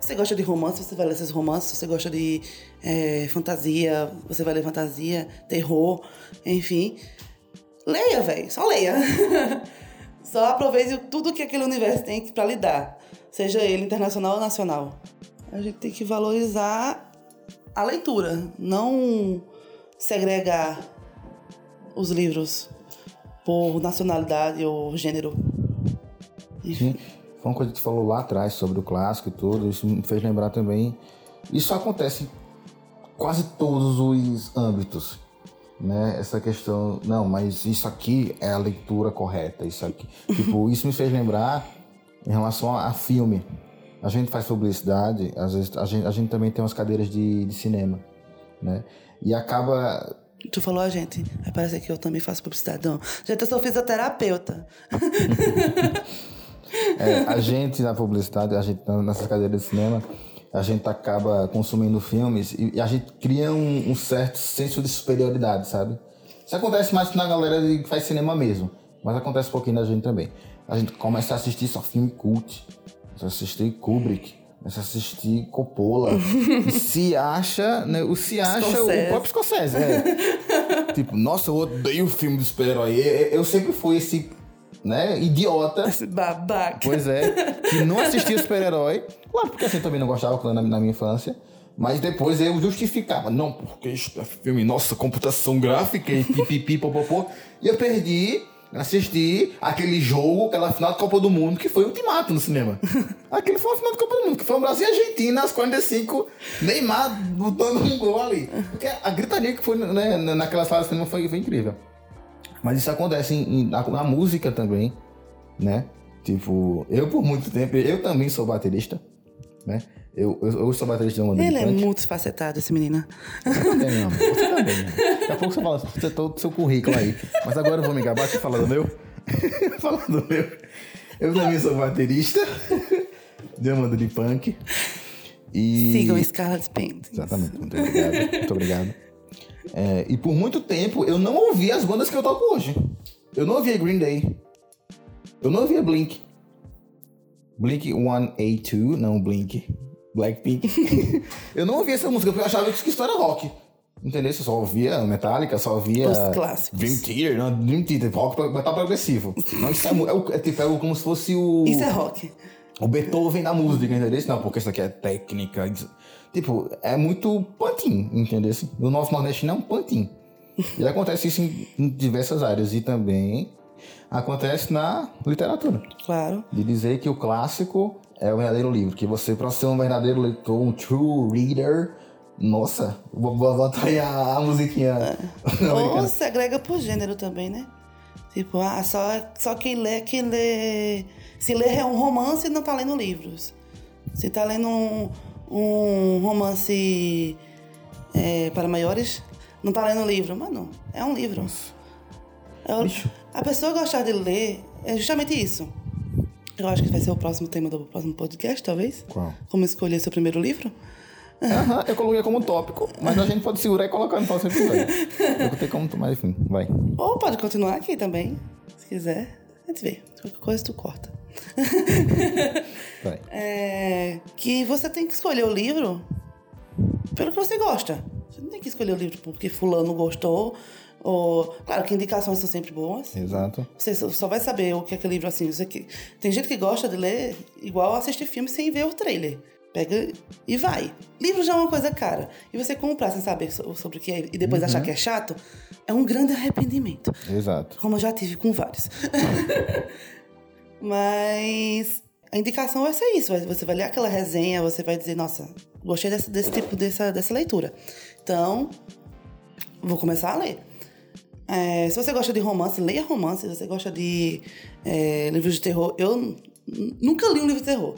Você gosta de romance, você vai ler esses romances. Você gosta de é, fantasia, você vai ler fantasia, terror, enfim. Leia, velho. Só leia. Só aproveite tudo que aquele universo tem pra lhe dar. Seja ele internacional ou nacional. A gente tem que valorizar a leitura, não segregar os livros por nacionalidade ou gênero. Sim, foi uma coisa que tu falou lá atrás sobre o clássico e tudo. Isso me fez lembrar também. Isso acontece em quase todos os âmbitos. Né? Essa questão, não, mas isso aqui é a leitura correta. Isso aqui. tipo, isso me fez lembrar em relação a, a filme. A gente faz publicidade, às vezes a gente, a gente também tem umas cadeiras de, de cinema. Né? E acaba Tu falou a gente. Aí parece que eu também faço publicidade. Não. Gente, eu sou fisioterapeuta. É, a gente na publicidade, a gente nessas cadeiras de cinema, a gente acaba consumindo filmes e, a gente cria um, um certo senso de superioridade, sabe? Isso acontece mais na galera que faz cinema mesmo, mas acontece um pouquinho na gente também. A gente começa a assistir só filme cult, começa a assistir Kubrick, começa a assistir Coppola, se acha, né, o se acha Scorsese. o próprio Scorsese, é. tipo, nossa, eu odeio filme de super-herói. Eu, eu sempre fui esse, né, idiota Esse babaca. Pois é, que não assistia super-herói. Claro, porque assim também não gostava quando na, na minha infância. Mas depois eu justificava. Não, porque é filme, nossa, computação gráfica e pipipi, popopô. E eu perdi, assisti aquele jogo, aquela final da Copa do Mundo, que foi o Ultimato no cinema. Aquele foi a final da Copa do Mundo, que foi o Brasil e Argentina, às 45, Neymar botando um gol ali. Porque a gritaria que foi né, naquela sala do cinema foi, foi incrível. Mas isso acontece em- em- na, na música também, né? Tipo, eu por muito tempo, eu também sou baterista, né? Eu, eu, eu sou baterista de uma Ele é punk. multifacetado, esse menino. Você também, amor. Você também. né? Daqui a pouco você fala você todo o seu currículo aí. Mas agora eu vou me gabar, eu falar do meu. falar do meu. Eu também sou baterista de uma banda de punk. E... Sigam Scarlet Paint. Exatamente, muito obrigado. Muito obrigado. É, e por muito tempo eu não ouvia as bandas que eu toco hoje. Eu não ouvia Green Day. Eu não ouvia Blink. Blink 182, não Blink. Blackpink. eu não ouvia essa música porque eu achava que isso era rock. Entendeu? Eu só ouvia Metallica, só ouvia. Os clássicos. Dream Theater, não, Dream Theater, rock metal progressivo. Não, isso é, é, é tipo, é como se fosse o Isso é rock. o Beethoven na música, entendeu? Não, porque isso aqui é técnica. isso- Tipo, é muito pantin, entendeu? O nosso nordestino é um pantin. E acontece isso em, em diversas áreas. E também acontece na literatura. Claro. De dizer que o clássico é o verdadeiro livro. Que você, pra ser um verdadeiro leitor, um true reader... Nossa, vou, botar aí a, a musiquinha Ou americana. segrega por gênero também, né? Tipo, ah, só, só quem lê, quem lê. Se lê é um romance, não tá lendo livros. Se tá lendo um, um romance é, para maiores, não tá lendo livro. Mano, é um livro. É a pessoa gostar de ler é justamente isso. Eu acho que vai ser o próximo tema do próximo podcast, talvez. Qual? Como escolher seu primeiro livro. Aham, eu coloquei como tópico, mas a gente pode segurar e colocar no próximo episódio. Eu botei como, mas enfim, vai. Ou pode continuar aqui também, se quiser. A gente vê. Qualquer coisa tu corta. É, que você tem que escolher o livro pelo que você gosta. Você não tem que escolher o livro porque fulano gostou. Ou, claro que indicações são sempre boas. Exato. Você só vai saber o que é aquele livro assim. Você que... Tem gente que gosta de ler igual assistir filme sem ver o trailer. Pega e vai. Livro já é uma coisa cara. E você comprar sem saber so- sobre o que é e depois achar que é chato, é um grande arrependimento. Exato. Como eu já tive com vários. Mas a indicação vai ser isso. Você vai ler aquela resenha, você vai dizer, nossa, gostei desse, desse tipo dessa, dessa leitura. Então, vou começar a ler. É, se você gosta de romance, leia romance. Se você gosta de é, livros de terror, eu nunca li um livro de terror.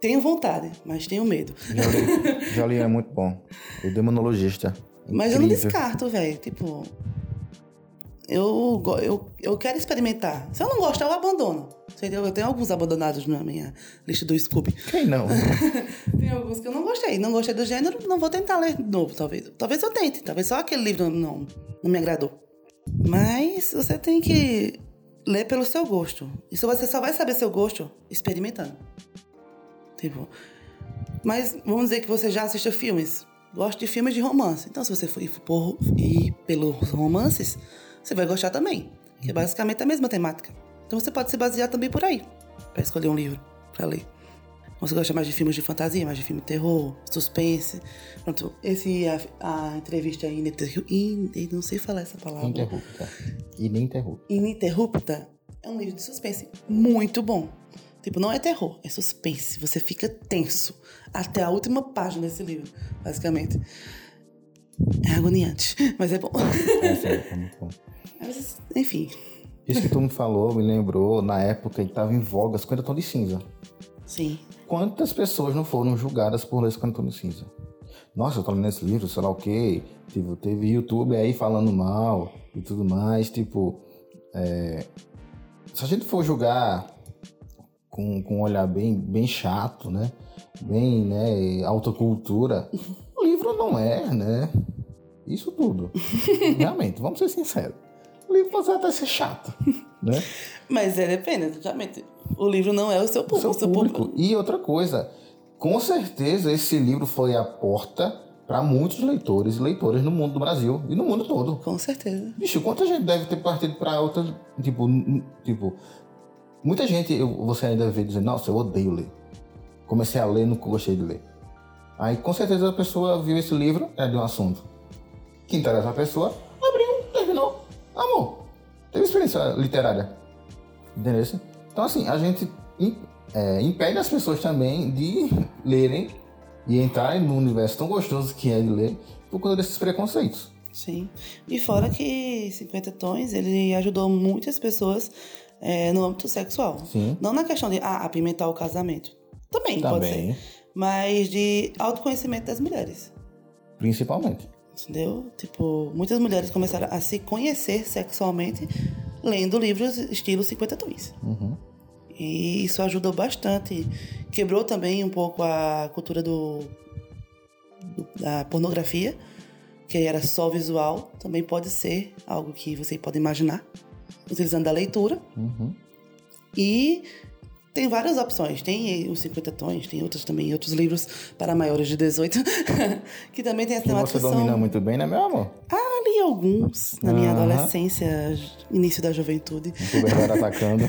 Tenho vontade, mas tenho medo. Já li, já li, é muito bom. O Demonologista. Mas eu não Incrível. descarto, velho. Tipo, eu, eu, eu quero experimentar. Se eu não gostar, eu abandono. Entendeu? Eu tenho alguns abandonados na minha lista do Scooby. Quem não? Tem alguns que eu não gostei. Não gostei do gênero, não vou tentar ler de novo, talvez. Talvez eu tente. Talvez só aquele livro não, não me agradou. Mas você tem que ler pelo seu gosto. Isso você só vai saber seu gosto experimentando. Tipo. Mas vamos dizer que você já assistiu filmes. Gosta de filmes de romance. Então, se você for ir pelos romances, você vai gostar também. Que é basicamente a mesma temática. Então você pode se basear também por aí. Pra escolher um livro pra ler. Você gosta mais de filmes de fantasia, mais de filme de terror, suspense. Pronto, esse a, a entrevista ininterrupta. In, não sei falar essa palavra. Interrupta. Ininterrupta. Ininterrupta é um livro de suspense muito bom. Tipo, não é terror, é suspense. Você fica tenso até a última página desse livro, basicamente. É agoniante, mas é bom. É sério, é muito bom. Mas, enfim, Isso que tu me falou me lembrou na época que tava em voga 50 tons de cinza. sim. Quantas pessoas não foram julgadas por ler 50 tons de cinza? Nossa, eu tô lendo esse livro, sei lá o quê. Tipo, teve YouTube aí falando mal e tudo mais. Tipo, é, se a gente for julgar com, com um olhar bem, bem chato, né? Bem, né? Alta cultura, o livro não é, né? Isso tudo. Realmente, vamos ser sinceros. O livro pode até ser chato, né? Mas é, depende, justamente. O livro não é o seu público. o seu público. E outra coisa, com certeza esse livro foi a porta para muitos leitores e leitoras no mundo do Brasil e no mundo todo. Com certeza. Bicho, quanta gente deve ter partido para outras, tipo, tipo, muita gente eu- você ainda vê dizer, nossa, eu odeio ler. Comecei a ler, nunca gostei de ler. Aí com certeza a pessoa viu esse livro, é de um assunto que interessa a pessoa, amor. Teve experiência literária. Entendeu? Então, assim, a gente é, impede as pessoas também de lerem e entrarem num universo tão gostoso que é de ler por conta desses preconceitos. Sim. E fora que 50 Tons, ele ajudou muitas pessoas é, no âmbito sexual. Sim. Não na questão de ah, apimentar o casamento. Também, pode Também. ser. Mas de autoconhecimento das mulheres. Principalmente. Entendeu? Tipo, muitas mulheres começaram a se conhecer sexualmente lendo livros estilo 50 Tons. Uhum. E isso ajudou bastante. Quebrou também um pouco a cultura do, do- da pornografia, que era só visual. Também pode ser algo que você pode imaginar, utilizando a leitura. Uhum. E tem várias opções. Tem os 50 tons, tem outros também, outros livros para maiores de 18, que também tem as Que você temáticas. domina São... muito bem, né, meu amor? Ah, li alguns na minha adolescência, início da juventude. Puberdade atacando.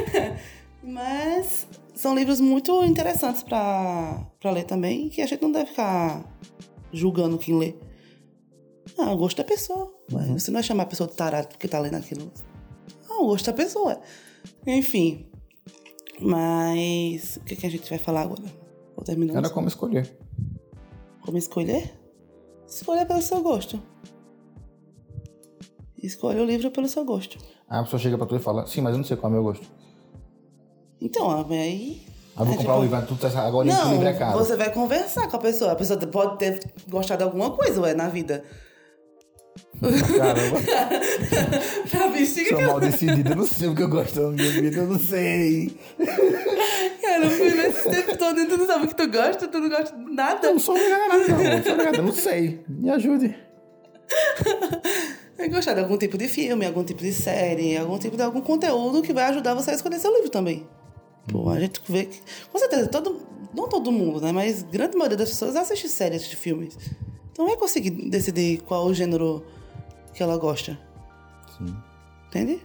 Mas são livros muito interessantes pra ler também, que a gente não deve ficar julgando quem lê. Ah, o gosto da pessoa. Ué, Você não vai chamar a pessoa de tarado porque tá lendo aquilo. Ah, o gosto da pessoa. Enfim. Mas o que, que a gente vai falar agora? Vou terminar. Era como escolher. Como escolher? Escolha pelo seu gosto. Escolha o livro pelo seu gosto. Aí a pessoa chega pra tu e fala, sim, mas eu não sei qual é o meu gosto. Então, aí. Aí eu vou é comprar tipo- o livro, aí tu tá agora Não, livro é caro. você vai conversar com a pessoa. A pessoa pode ter gostado de alguma coisa, ué, na vida. Caramba, Na bexiga sou mal decidido, eu não sei o que eu gosto da minha vida, eu não sei. Cara, eu fui nesse tempo todo e tu não sabe o que tu gosta, tu não gosta de nada. Eu não sou obrigado a nada, não. Eu sou obrigado, eu não sei. Me ajude. É gostar de algum tipo de filme, algum tipo de série, algum tipo de algum conteúdo que vai ajudar você a escolher seu livro também. Pô, a gente vê que. Com certeza, todo, não todo mundo, né? Mas grande maioria das pessoas assiste séries de filmes. Então vai conseguir decidir qual o gênero que ela gosta. Sim. Entende?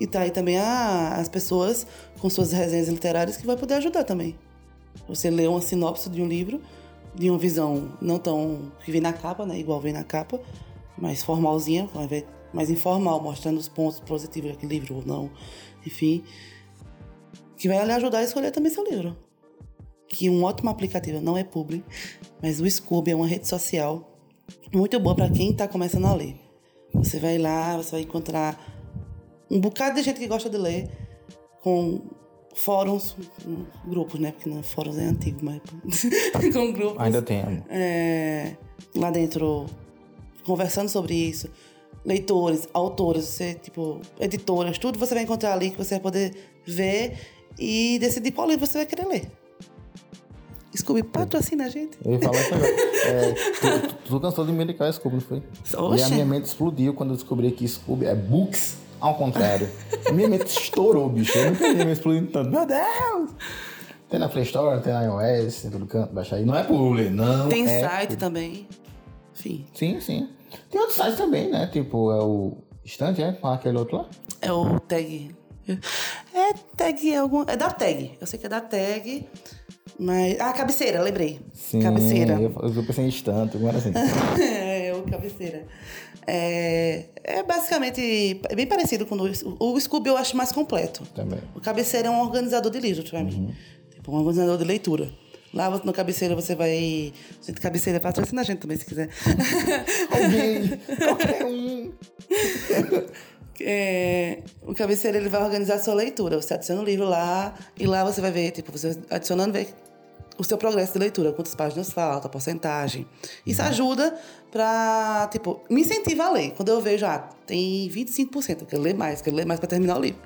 E tá aí também a- as pessoas com suas resenhas literárias que vai poder ajudar também. Você lê uma sinopse de um livro, de uma visão não tão. que vem na capa, né? Igual vem na capa, mais formalzinha, mais informal, mostrando os pontos positivos daquele livro ou não. Enfim. Que vai lhe ajudar a escolher também seu livro. Que um ótimo aplicativo, não é publi, mas o Scooby é uma rede social muito boa para quem tá começando a ler. Você vai lá, você vai encontrar um bocado de gente que gosta de ler, com fóruns, grupos, né? Porque não, fóruns é antigo, mas com grupos. Ainda tem, é, lá dentro, conversando sobre isso. Leitores, autores, você, tipo, editoras, tudo você vai encontrar ali que você vai poder ver e decidir qual livro você vai querer ler. Scooby, patrocina a gente. Eu ia falar isso agora. É, tu, tu, tu cansou de me indicar Scooby, não foi? Oxe. E a minha mente explodiu quando eu descobri que Scooby é books ao contrário. a minha mente estourou, bicho. Eu nunca vi minha explodindo tanto. Meu Deus! Tem na Play Store, tem na iOS, tem todo canto, baixa aí. Não é publi, não Tem é site publi. também. Enfim, Sim, sim. Tem outros sites também, né? Tipo, é o Estante, é? Fala aquele outro lá. é o tag. É tag, é algum. É da tag. Eu sei que é da tag. Mas. Ah, cabeceira, lembrei. Sim. Cabeceira. Eu, eu pensei em Estante, como era assim. é, o cabeceira. É, é basicamente. É bem parecido com o, o Scooby, eu acho mais completo. também. O cabeceira é um organizador de livros pra mim. Tipo, um organizador de leitura. Lá no cabeceira você vai. Gente, cabeceira patrocina a gente também, se quiser. Alguém, qualquer um. É, o cabeceira ele vai organizar a sua leitura. Você adiciona o livro lá e lá você vai ver, tipo, você adicionando vê o seu progresso de leitura, quantas páginas falta, a porcentagem. Isso ajuda pra, tipo, me incentiva a ler. Quando eu vejo, ah, tem 25%, eu quero ler mais, quero ler mais pra terminar o livro.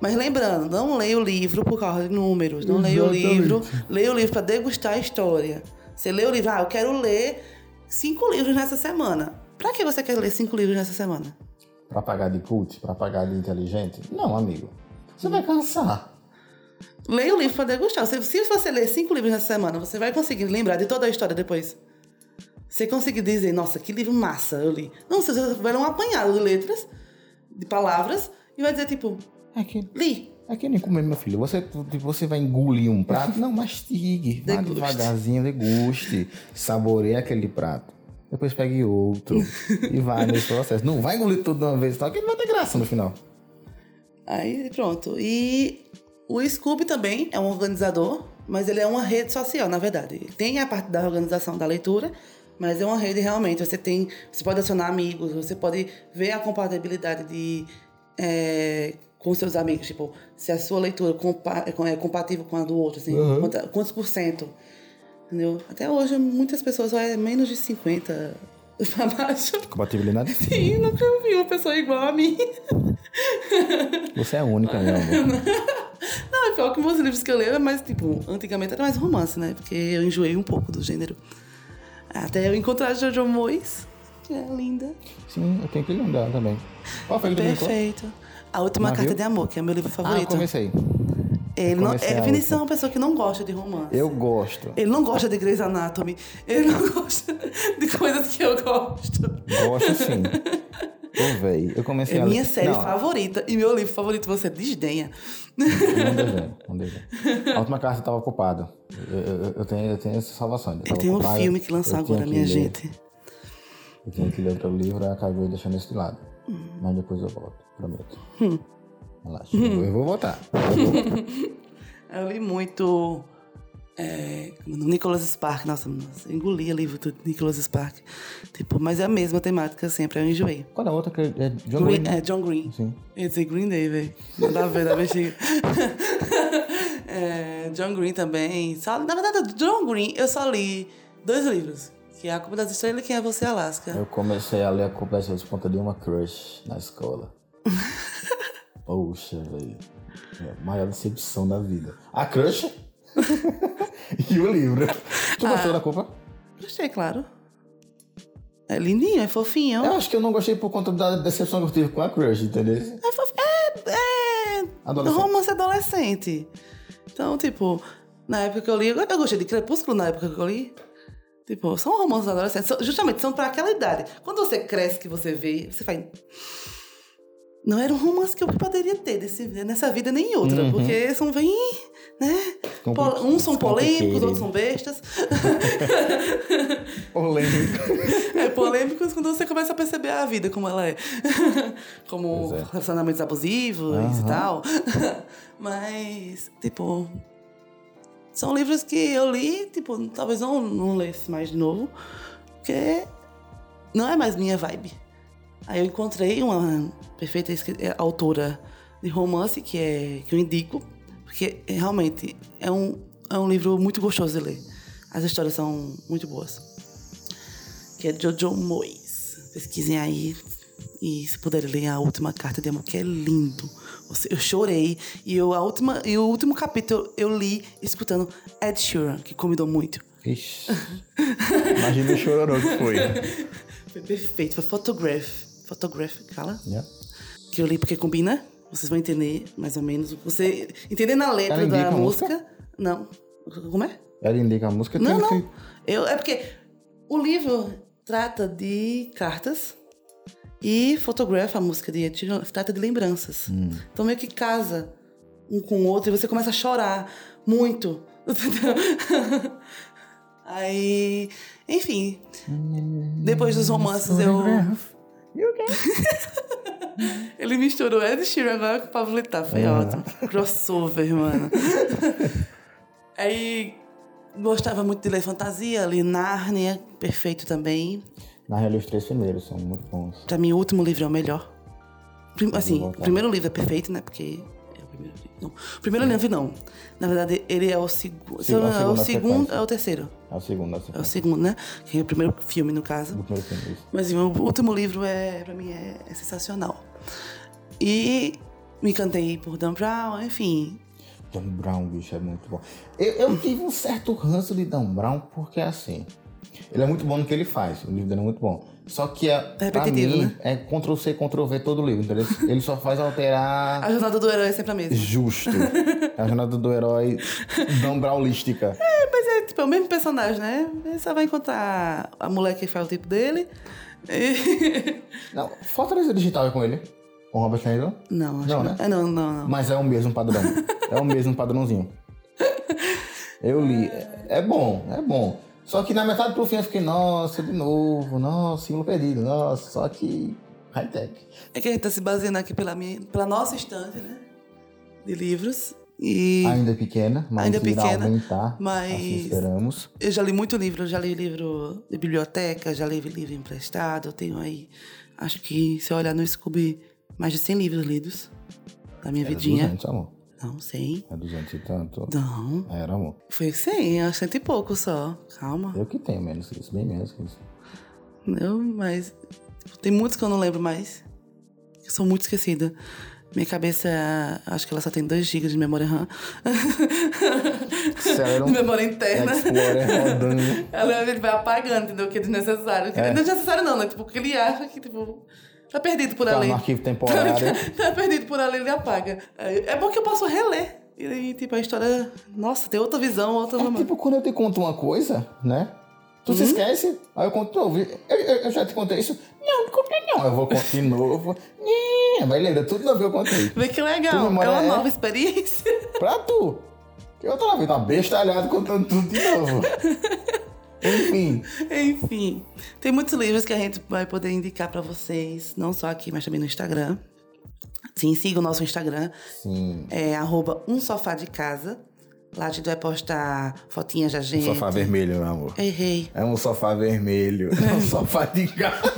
Mas lembrando, não leia o livro por causa de números, não leia o livro, leia o livro pra degustar a história. Você lê o livro, ah, eu quero ler cinco livros nessa semana. Pra que você quer ler cinco livros nessa semana? Pra pagar de cult, pra pagar de inteligente? Não, amigo. Você vai cansar. Leia o livro para degustar. Se, se você ler cinco livros nessa semana, você vai conseguir lembrar de toda a história depois. Você conseguir dizer, nossa, que livro massa eu li. Não, você vai ler um apanhado de letras, de palavras, e vai dizer, tipo, É que, li. é que nem comer, meu filho. Você, tipo, você vai engolir um prato? Não, mastigue. Vá Deguste. devagarzinho, deguste. Saboreie aquele prato. Depois pegue outro. e vai nesse processo. Não vai engolir tudo de uma vez, só que não vai ter graça no final. Aí pronto. E o Scooby também é um organizador, mas ele é uma rede social, na verdade. Tem a parte da organização da leitura, mas é uma rede realmente. Você tem. Você pode adicionar amigos, você pode ver a compatibilidade de. é, com seus amigos, tipo, se a sua leitura compa é compatível com a do outro, assim, quanta- quantos por cento. Entendeu? Até hoje, muitas pessoas é menos de 50 pra baixo. Compatibilidade? Sim, nunca vi uma pessoa igual a mim. Você é única, meu amor. Não, é pior que meus livros que eu leio é mais, tipo, antigamente era mais romance, né? Porque eu enjoei um pouco do gênero. Até eu encontrar Jojo Moyes, que é linda. Sim, eu tenho que lembrar também. Qual foi tu brincou? Perfeito. A Última Navio? Carta de Amor, que é meu livro Ah, eu favorito. comecei. Ele não, é, Vinícius é uma pessoa que não gosta de romance. Eu gosto. Ele não gosta de Grey's Anatomy. Ele não gosta de coisas que eu gosto. Gosto sim. Ô, véi, eu comecei É a minha série Não, favorita. E meu livro favorito você desdenha. Não desenho, não desenho. A última carta estava ocupada. Eu, eu- eu tenho, eu tenho essa salvação. Eu tava tenho um filme que lançou eu tinha agora, que minha ler- gente. Eu tinha que ler outro livro e acabei deixando esse de lado. Hum. Mas depois eu volto, prometo. Relaxa, eu vou voltar. Eu vou voltar. Eu li muito É, Nicholas Spark, nossa, nossa, eu engolia livro do Nicholas Spark. Tipo, mas é a mesma temática sempre, eu enjoei. Qual é a outra que é John Green, Green? é, John Green. Sim. Eu ia dizer Green Day, velho. Nada a ver, da bexiga. é, John Green também. Só, na verdade, John Green, eu só li dois livros. Que é A Culpa das Estrelas e Quem é Você, Alaska. Eu comecei a ler a Complexão de Ponta de uma crush na escola. Poxa, velho. É a maior decepção da vida. A crush e o livro. Tu Ah. gostou da culpa? Gostei, claro. É lindinho, é fofinho. Eu acho que eu não gostei por conta da decepção que eu tive com a crush, entendeu? É, fof... é, é Adolescente. romance adolescente. Então, tipo, na época que eu li, eu gostei de Crepúsculo na época que eu li. Tipo, são romances adolescentes. Justamente, são pra aquela idade. Quando você cresce, que você vê, você faz. Não era um romance que eu poderia ter desse, nessa vida nem em outra. Porque são bem. né? Uns são polêmicos, outros são bestas. Polêmico. É polêmicos quando você começa a perceber a vida como ela é. como é. relacionamentos abusivos e Aham. tal. Mas, tipo. São livros que eu li, tipo, talvez não, não lesse mais de novo. Porque não é mais minha vibe. Aí eu encontrei uma perfeita eh, autora de romance que, é, que eu indico. Porque é, realmente é um, é um livro muito gostoso de ler. As histórias são muito boas que é Jojo Moyes. Pesquisem aí e se puderem ler a última carta de amor, que é lindo. Eu chorei e eu, a última, e o último capítulo eu li escutando Ed Sheeran, que convidou muito. Ixi. Imagina o chororô que foi. Foi perfeito, foi Photograph. Photograph, fala? Yeah. Que eu li porque combina. Vocês vão entender mais ou menos. Você entendendo a letra da música? música. Não. Como é? Ela indica a música. Não, não. que- Eu, é porque o livro trata de cartas e fotografa a música de trata de lembranças. Então meio que casa um com o outro e você começa a chorar muito. Aí, enfim, depois dos romances eu. Ele misturou Ed Sheeran agora com o Pablo Vittar, foi Ah. ótimo. Crossover, mano. Aí gostava muito de ler fantasia, li Nárnia, perfeito também. Real, os três primeiros são muito bons. Pra mim, o último livro é o melhor. Prim- Assim, o primeiro livro é perfeito, né? Porque. É o primeiro livro. Não. O primeiro livro não. Na verdade, ele é o segundo. Sim, é o É o segundo na segundo, sequência. É o terceiro. É o segundo, É o segundo, né? Que é o primeiro filme, no caso. Do primeiro filme. isso. Mas o último livro é, pra mim, é, é sensacional. E me encantei por Dan Brown, enfim. Dan Brown, bicho, é muito bom. Eu, eu tive um certo ranço de Dan Brown, porque assim. Ele é muito bom no que ele faz, o livro dele é muito bom. Só que é, pra repetitivo, mim, né? é Ctrl-C, Ctrl-V todo o livro, entendeu? Ele só faz alterar A jornada do herói é sempre a mesma. justo. É a jornada do herói Dan Brownlística. É, mas é tipo é o mesmo personagem, né? Ele só vai encontrar a mulher que faz o tipo dele. E... Não, Fortaleza Digital é com ele. Com Robert Landon. Não, acho Não, que né? É, não, não, não. Mas é o mesmo padrão. é o mesmo padrãozinho. Eu li. É, é bom, é bom. Só que na metade pro fim eu fiquei, nossa, de novo, nossa, símbolo perdido, nossa, só que high-tech. É que a gente tá se baseando aqui pela, minha, pela nossa estante, né? De livros. E Ainda é pequena, mas Ainda irá pequena, aumentar. mas- Assim esperamos. eu já li muito livro. Já li livro de biblioteca, já li livro emprestado. Eu tenho aí, acho que se eu olhar no Scooby, mais de 100 livros lidos da minha Era vidinha. 200, amor. Não, 100. É 200 e tanto. Não, Era, amor. foi 100, acho cento e pouco só. Calma. Eu que tenho menos que isso, bem menos que isso. Não, mas tem muitos que eu não lembro mais. Eu sou muito esquecida. Minha cabeça, acho que ela só tem 2 GB de memória RAM. De memória interna. Explorer rodando. Ela vai apagando, entendeu? Que é desnecessário. Que É. Não é desnecessário, não, né? Tipo, porque ele acha que, tipo, tá perdido por Tá ali. no arquivo temporário. tá perdido por ali, ele apaga. É bom que eu posso reler. E aí, tipo, a história. Nossa, tem outra visão, outra É tipo quando eu te conto uma coisa, né? Tu Uhum. se esquece, aí eu conto de novo. Eu, eu, eu já te contei isso? Não, não contei não. Eu vou contar de novo. Mas lembra, tudo novo eu contei. Vê que legal. É uma é- nova experiência. Pra tu. Eu tô lá vendo uma bestalhada contando tudo de novo. Enfim, Enfim, tem muitos livros que a gente vai poder indicar pra vocês, não só aqui, mas também no Instagram. Sim, siga o nosso Instagram, sim. é arroba um sofá de casa. Lá a gente vai postar fotinhas da gente. Sofá vermelho, meu amor. Errei. É um sofá vermelho. É um sofá de gato.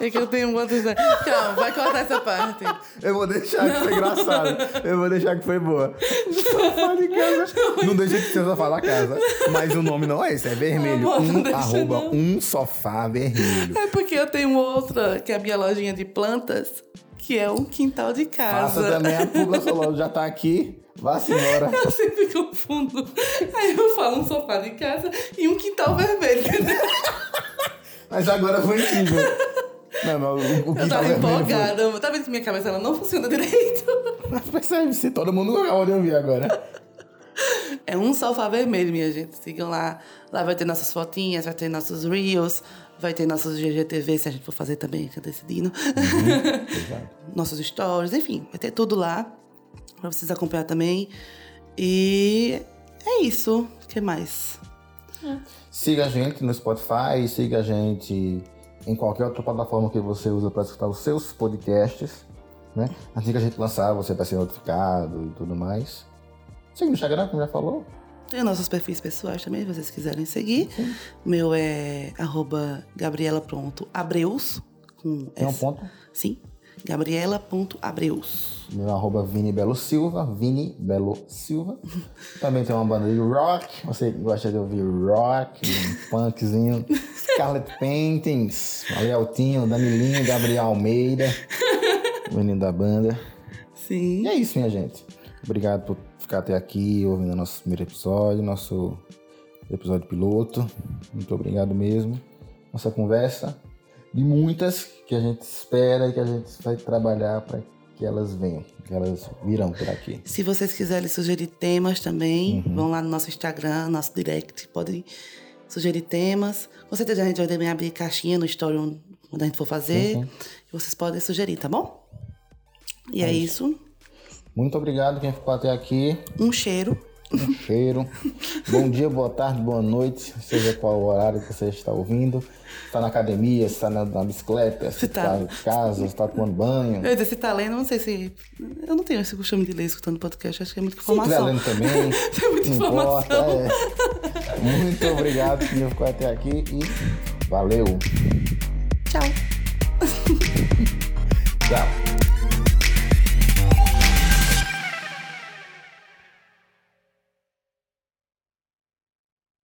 É que eu tenho muitos. Calma, vai cortar essa parte. Eu vou deixar que foi engraçado. Eu vou deixar que foi boa. Sofá de casa. Não deixa de ser sofá da casa. Mas o nome não é esse, é vermelho. Um, arroba não. um sofá vermelho. É porque eu tenho outra, que é a minha lojinha de plantas, que é um quintal de casa. Faça também a publi, sua loja já tá aqui. Vá-se embora. Eu sempre confundo. Aí eu falo um sofá de casa e um quintal vermelho. Mas agora foi incrível. Não, não, o, o Eu quintal tava foi- empolgada. Tá vendo que minha cabeça ela não funciona direito? Mas percebe, se todo mundo acabou de ouvir agora. É um sofá vermelho, minha gente. Sigam lá. Lá vai ter nossas fotinhas, vai ter nossos reels, vai ter nossos GGTV, se a gente for fazer também, tá decidindo. Exato. nossos stories, enfim, vai ter tudo lá pra vocês acompanhar também. E é isso. O que mais? Siga a gente no Spotify, siga a gente em qualquer outra plataforma que você usa para escutar os seus podcasts. Né? Assim que a gente lançar, você vai ser notificado e tudo mais. Siga no Instagram, como já falou. Tem nossos perfis pessoais também, se vocês quiserem seguir. O meu é arroba gabriela.abreus. Com Tem um S. ponto. Sim. Gabriela.abreus. Meu arroba Vini Belo Silva, Vini Belo Silva. Também tem uma banda de rock. Você gosta de ouvir rock, um punkzinho. Scarlet Paintings, Aleutinho, Danilinho, Gabriel Almeida. O menino da banda. Sim. E é isso, minha gente. Obrigado por ficar até aqui ouvindo nosso primeiro episódio, nosso episódio piloto. Muito obrigado mesmo. Nossa conversa de muitas que a gente espera e que a gente vai trabalhar para que elas venham, que elas virão por aqui. Se vocês quiserem sugerir temas também, Uhum. vão lá no nosso Instagram, nosso direct, podem sugerir temas. Com certeza a gente vai também abrir caixinha no story quando a gente for fazer. Sim. E vocês podem sugerir, tá bom? E é, isso. Muito obrigado quem ficou até aqui. Um cheiro. Cheiro. Bom dia, boa tarde, boa noite, seja qual o horário que você está ouvindo. Está na academia, está na, na bicicleta, se tá- está em casa, está tomando banho. Eu ia dizer, se tá lendo, não sei se. Eu não tenho esse costume de ler escutando podcast, acho que é muita Se estiver informação. lendo também, É muita informação. importa. é. Muito obrigado quem ficou até aqui e valeu. Tchau. Tchau.